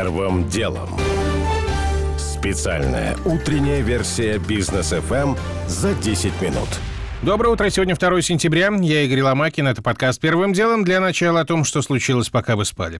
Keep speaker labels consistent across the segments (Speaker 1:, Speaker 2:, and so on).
Speaker 1: Первым делом. Специальная утренняя версия бизнес FM за 10 минут.
Speaker 2: Доброе утро. Сегодня 2 сентября. Я Игорь Ломакин. Это подкаст «Первым делом». Для начала о том, что случилось, пока вы спали.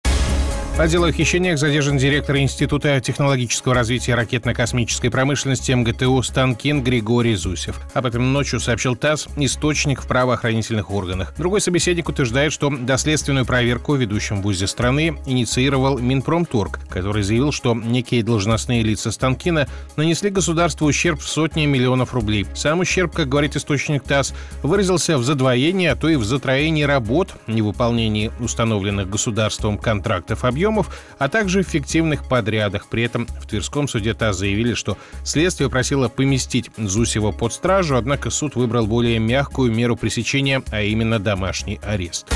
Speaker 2: По делу о хищениях задержан директор Института технологического развития ракетно-космической промышленности МГТУ Станкин Григорий Зусев. Об этом ночью сообщил ТАСС, источник в правоохранительных органах. Другой собеседник утверждает, что доследственную проверку в ведущем вузе страны инициировал Минпромторг, который заявил, что некие должностные лица Станкина нанесли государству ущерб в сотни миллионов рублей. Сам ущерб, как говорит источник ТАСС, выразился в задвоении, а то и в затроении работ, невыполнении установленных государством контрактов объемов объемов, а также в фиктивных подрядах. При этом в Тверском суде ТАСС заявили, что следствие просило поместить Зусева под стражу, однако суд выбрал более мягкую меру пресечения, а именно домашний арест.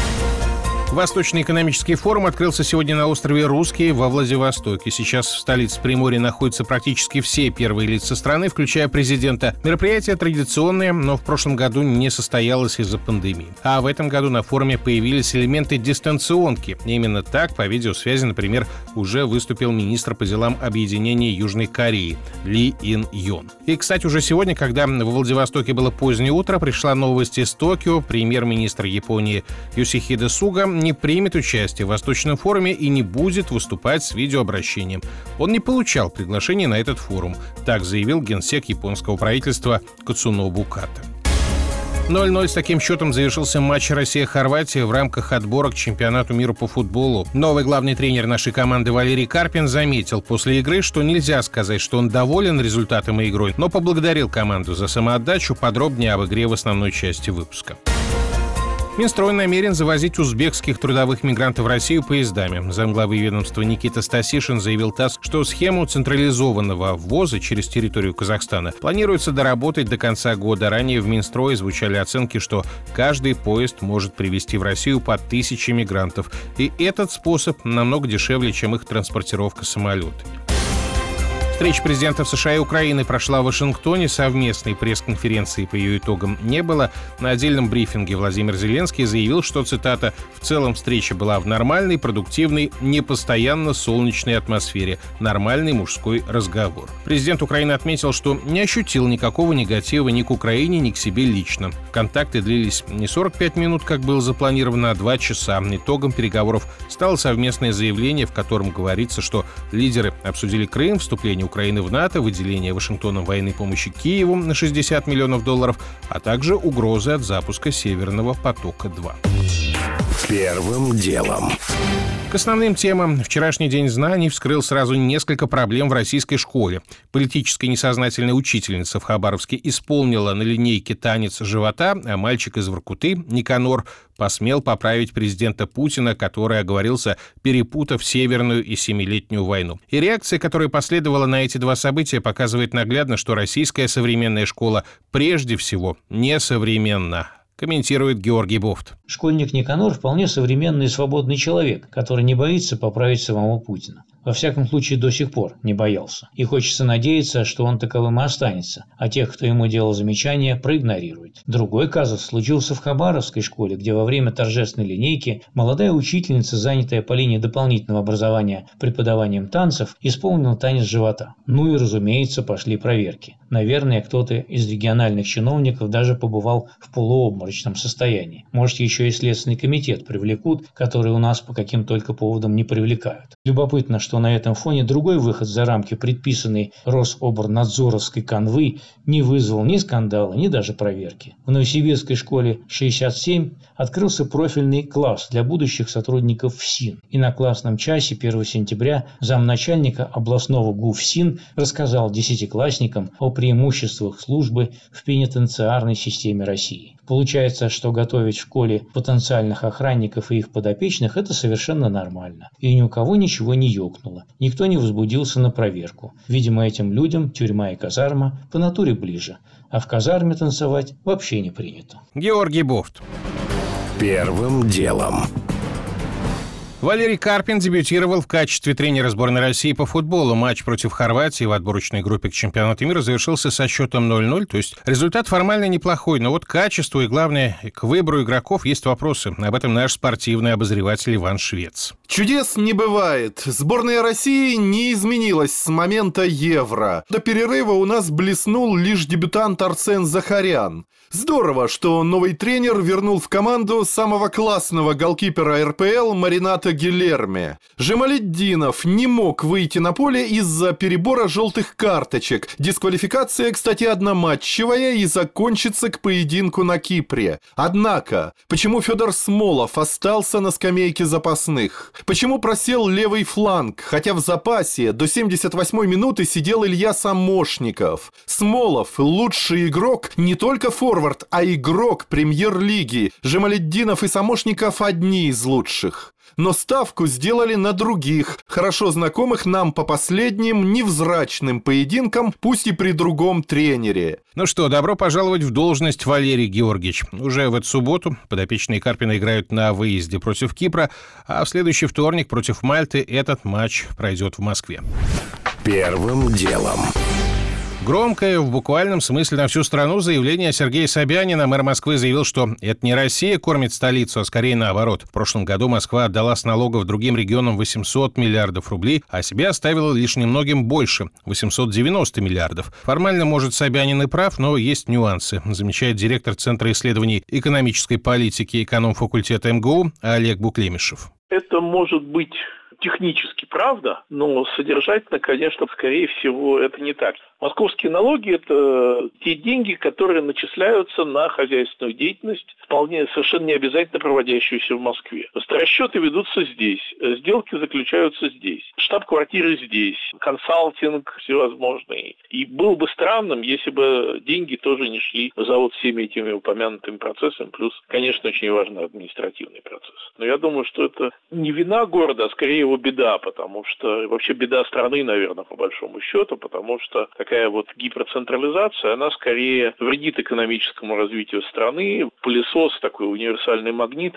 Speaker 2: Восточный экономический форум открылся сегодня на острове Русский во Владивостоке. Сейчас в столице Приморья находятся практически все первые лица страны, включая президента. Мероприятие традиционное, но в прошлом году не состоялось из-за пандемии. А в этом году на форуме появились элементы дистанционки. Именно так по видеосвязи, например, уже выступил министр по делам объединения Южной Кореи Ли Ин Йон. И, кстати, уже сегодня, когда во Владивостоке было позднее утро, пришла новость из Токио. Премьер-министр Японии Юсихида Суга не примет участие в Восточном форуме и не будет выступать с видеообращением. Он не получал приглашение на этот форум, так заявил генсек японского правительства Кацунобу Ката. 0-0 с таким счетом завершился матч Россия-Хорватия в рамках отбора к чемпионату мира по футболу. Новый главный тренер нашей команды Валерий Карпин заметил после игры, что нельзя сказать, что он доволен результатом игры, но поблагодарил команду за самоотдачу подробнее об игре в основной части выпуска. Минстрой намерен завозить узбекских трудовых мигрантов в Россию поездами. Замглавы ведомства Никита Стасишин заявил ТАСС, что схему централизованного ввоза через территорию Казахстана планируется доработать до конца года. Ранее в Минстрое звучали оценки, что каждый поезд может привезти в Россию по тысяче мигрантов. И этот способ намного дешевле, чем их транспортировка самолетами. Встреча президентов США и Украины прошла в Вашингтоне. Совместной пресс-конференции по ее итогам не было. На отдельном брифинге Владимир Зеленский заявил, что, цитата, «в целом встреча была в нормальной, продуктивной, непостоянно солнечной атмосфере. Нормальный мужской разговор». Президент Украины отметил, что не ощутил никакого негатива ни к Украине, ни к себе лично. Контакты длились не 45 минут, как было запланировано, а 2 часа. Итогом переговоров стало совместное заявление, в котором говорится, что лидеры обсудили Крым, вступление Украины в НАТО, выделение Вашингтоном военной помощи Киеву на 60 миллионов долларов, а также угрозы от запуска «Северного потока-2».
Speaker 1: Первым делом.
Speaker 2: К основным темам вчерашний день знаний вскрыл сразу несколько проблем в российской школе. Политическая несознательная учительница в Хабаровске исполнила на линейке танец живота, а мальчик из Воркуты, Никанор, посмел поправить президента Путина, который оговорился, перепутав Северную и Семилетнюю войну. И реакция, которая последовала на эти два события, показывает наглядно, что российская современная школа прежде всего несовременна комментирует Георгий Бофт.
Speaker 3: Школьник Никанор вполне современный и свободный человек, который не боится поправить самого Путина. Во всяком случае, до сих пор не боялся. И хочется надеяться, что он таковым и останется, а тех, кто ему делал замечания, проигнорирует. Другой казус случился в Хабаровской школе, где во время торжественной линейки молодая учительница, занятая по линии дополнительного образования преподаванием танцев, исполнила танец живота. Ну и, разумеется, пошли проверки. Наверное, кто-то из региональных чиновников даже побывал в полуобморочном состоянии. Может, еще и Следственный комитет привлекут, который у нас по каким только поводам не привлекают. Любопытно, что на этом фоне другой выход за рамки предписанной Рособорнадзоровской канвы не вызвал ни скандала, ни даже проверки. В Новосибирской школе 67 открылся профильный класс для будущих сотрудников ФСИН. И на классном часе 1 сентября замначальника областного ГУФСИН рассказал десятиклассникам о преимуществах службы в пенитенциарной системе России. Получается, что готовить в школе потенциальных охранников и их подопечных – это совершенно нормально. И ни у кого ничего не ёкнуло. Никто не возбудился на проверку. Видимо, этим людям тюрьма и казарма по натуре ближе. А в казарме танцевать вообще не принято.
Speaker 2: Георгий Бофт.
Speaker 1: Первым делом.
Speaker 2: Валерий Карпин дебютировал в качестве тренера сборной России по футболу. Матч против Хорватии в отборочной группе к чемпионату мира завершился со счетом 0-0. То есть результат формально неплохой, но вот качеству и, главное, к выбору игроков есть вопросы. Об этом наш спортивный обозреватель Иван Швец.
Speaker 4: Чудес не бывает. Сборная России не изменилась с момента Евро. До перерыва у нас блеснул лишь дебютант Арсен Захарян. Здорово, что новый тренер вернул в команду самого классного голкипера РПЛ Марината Гилерме. Жемаледдинов не мог выйти на поле из-за перебора желтых карточек. Дисквалификация, кстати, одноматчевая и закончится к поединку на Кипре. Однако, почему Федор Смолов остался на скамейке запасных? Почему просел левый фланг, хотя в запасе до 78-й минуты сидел Илья Самошников? Смолов – лучший игрок не только форвард, а игрок премьер-лиги. Жемаледдинов и Самошников одни из лучших но ставку сделали на других, хорошо знакомых нам по последним невзрачным поединкам, пусть и при другом тренере.
Speaker 2: Ну что, добро пожаловать в должность, Валерий Георгиевич. Уже в эту субботу подопечные Карпина играют на выезде против Кипра, а в следующий вторник против Мальты этот матч пройдет в Москве.
Speaker 1: Первым делом.
Speaker 2: Громкое, в буквальном смысле на всю страну заявление Сергея Собянина, мэр Москвы, заявил, что это не Россия кормит столицу, а скорее наоборот. В прошлом году Москва отдала с налогов другим регионам 800 миллиардов рублей, а себе оставила лишь немногим больше – 890 миллиардов. Формально, может, Собянин и прав, но есть нюансы, замечает директор Центра исследований экономической политики эконом-факультета МГУ Олег Буклемишев.
Speaker 5: Это может быть технически правда, но содержательно, конечно, скорее всего, это не так. Московские налоги – это те деньги, которые начисляются на хозяйственную деятельность, вполне совершенно не обязательно проводящуюся в Москве. Расчеты ведутся здесь, сделки заключаются здесь, штаб-квартиры здесь, консалтинг всевозможный. И было бы странным, если бы деньги тоже не шли за вот всеми этими упомянутыми процессами, плюс, конечно, очень важный административный процесс. Но я думаю, что это не вина города, а скорее его беда, потому что вообще беда страны, наверное, по большому счету, потому что такая вот гиперцентрализация, она скорее вредит экономическому развитию страны. Пылесос такой универсальный магнит.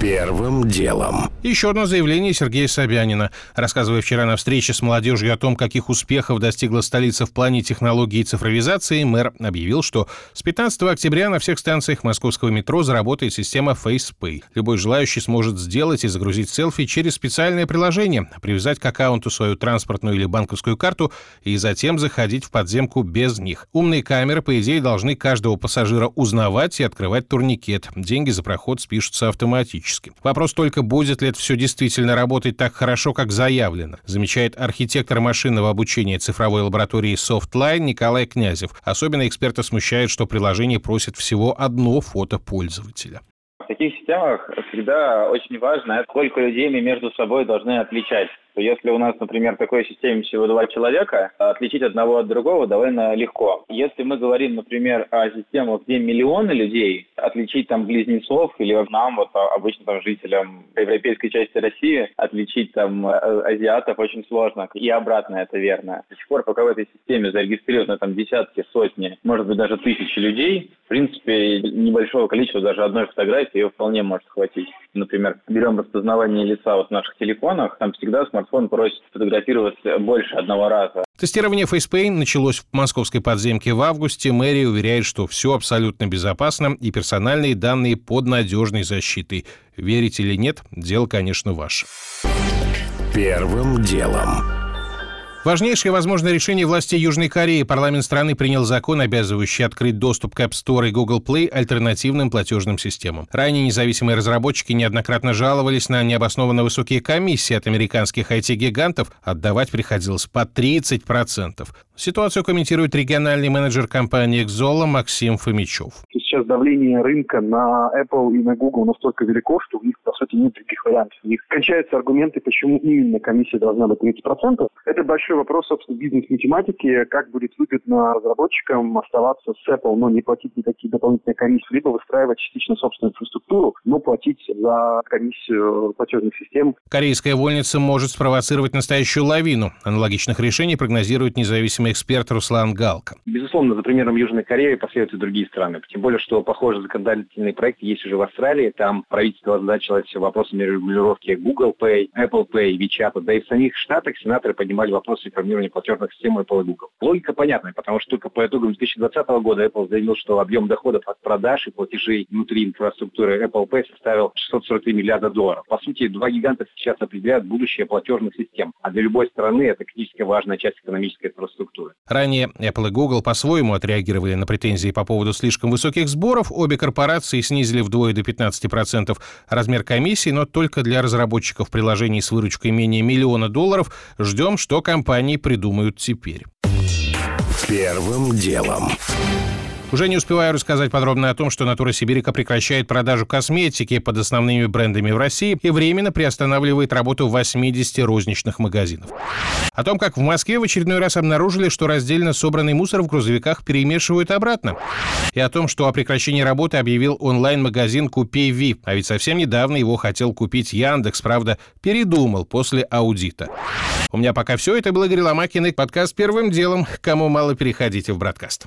Speaker 1: Первым делом.
Speaker 2: Еще одно заявление Сергея Собянина. Рассказывая вчера на встрече с молодежью о том, каких успехов достигла столица в плане технологии и цифровизации, мэр объявил, что с 15 октября на всех станциях московского метро заработает система FacePay. Любой желающий сможет сделать и загрузить селфи через специальное приложение, привязать к аккаунту свою транспортную или банковскую карту и затем заходить в подземку без них. Умные камеры, по идее, должны каждого пассажира узнавать и открывать турникет. Деньги за проход спишутся автоматически автоматически. Вопрос только, будет ли это все действительно работать так хорошо, как заявлено, замечает архитектор машинного обучения цифровой лаборатории Softline Николай Князев. Особенно эксперта смущает, что приложение просит всего одно фото пользователя
Speaker 6: в таких системах всегда очень важно, сколько людей мы между собой должны отличать что если у нас, например, в такой системе всего два человека, отличить одного от другого довольно легко. Если мы говорим, например, о системах, где миллионы людей, отличить там близнецов или нам, вот а, обычно там жителям европейской части России, отличить там э, азиатов очень сложно. И обратно это верно. До сих пор, пока в этой системе зарегистрировано там десятки, сотни, может быть даже тысячи людей, в принципе, небольшого количества даже одной фотографии ее вполне может хватить. Например, берем распознавание лица вот в наших телефонах, там всегда смартфон смартфон просит фотографироваться больше одного раза.
Speaker 2: Тестирование FacePay началось в московской подземке в августе. Мэрия уверяет, что все абсолютно безопасно и персональные данные под надежной защитой. Верить или нет, дело, конечно, ваше.
Speaker 1: Первым делом.
Speaker 2: Важнейшее возможное решение властей Южной Кореи. Парламент страны принял закон, обязывающий открыть доступ к App Store и Google Play альтернативным платежным системам. Ранее независимые разработчики неоднократно жаловались на необоснованно высокие комиссии от американских IT-гигантов. Отдавать приходилось по 30%. Ситуацию комментирует региональный менеджер компании «Экзола» Максим Фомичев.
Speaker 7: Сейчас давление рынка на Apple и на Google настолько велико, что у них, по сути, нет других вариантов. У них кончаются аргументы, почему именно комиссия должна быть 30%. Это большой вопрос, собственно, бизнес-математики, как будет выгодно разработчикам оставаться с Apple, но не платить никакие дополнительные комиссии, либо выстраивать частично собственную инфраструктуру, но платить за комиссию платежных систем.
Speaker 2: Корейская вольница может спровоцировать настоящую лавину. Аналогичных решений прогнозирует независимый эксперт Руслан Галка.
Speaker 8: Безусловно, за примером Южной Кореи последуют и другие страны. Тем более, что похожие законодательные проекты есть уже в Австралии. Там правительство озадачилось вопросами регулировки Google Pay, Apple Pay, WeChat. Да и в самих Штатах сенаторы поднимали вопросы реформирования платежных систем Apple и Google. Логика понятная, потому что только по итогам 2020 года Apple заявил, что объем доходов от продаж и платежей внутри инфраструктуры Apple Pay составил 643 миллиарда долларов. По сути, два гиганта сейчас определяют будущее платежных систем. А для любой страны это критически важная часть экономической инфраструктуры.
Speaker 2: Ранее Apple и Google по-своему отреагировали на претензии по поводу слишком высоких сборов. Обе корпорации снизили вдвое до 15% размер комиссии, но только для разработчиков приложений с выручкой менее миллиона долларов. Ждем, что компании придумают теперь.
Speaker 1: Первым делом.
Speaker 2: Уже не успеваю рассказать подробно о том, что «Натура Сибирика» прекращает продажу косметики под основными брендами в России и временно приостанавливает работу 80 розничных магазинов. О том, как в Москве в очередной раз обнаружили, что раздельно собранный мусор в грузовиках перемешивают обратно. И о том, что о прекращении работы объявил онлайн-магазин «Купей Ви». А ведь совсем недавно его хотел купить Яндекс, правда, передумал после аудита. У меня пока все. Это был Игорь Ломакин и подкаст «Первым делом». Кому мало, переходите в «Бродкаст».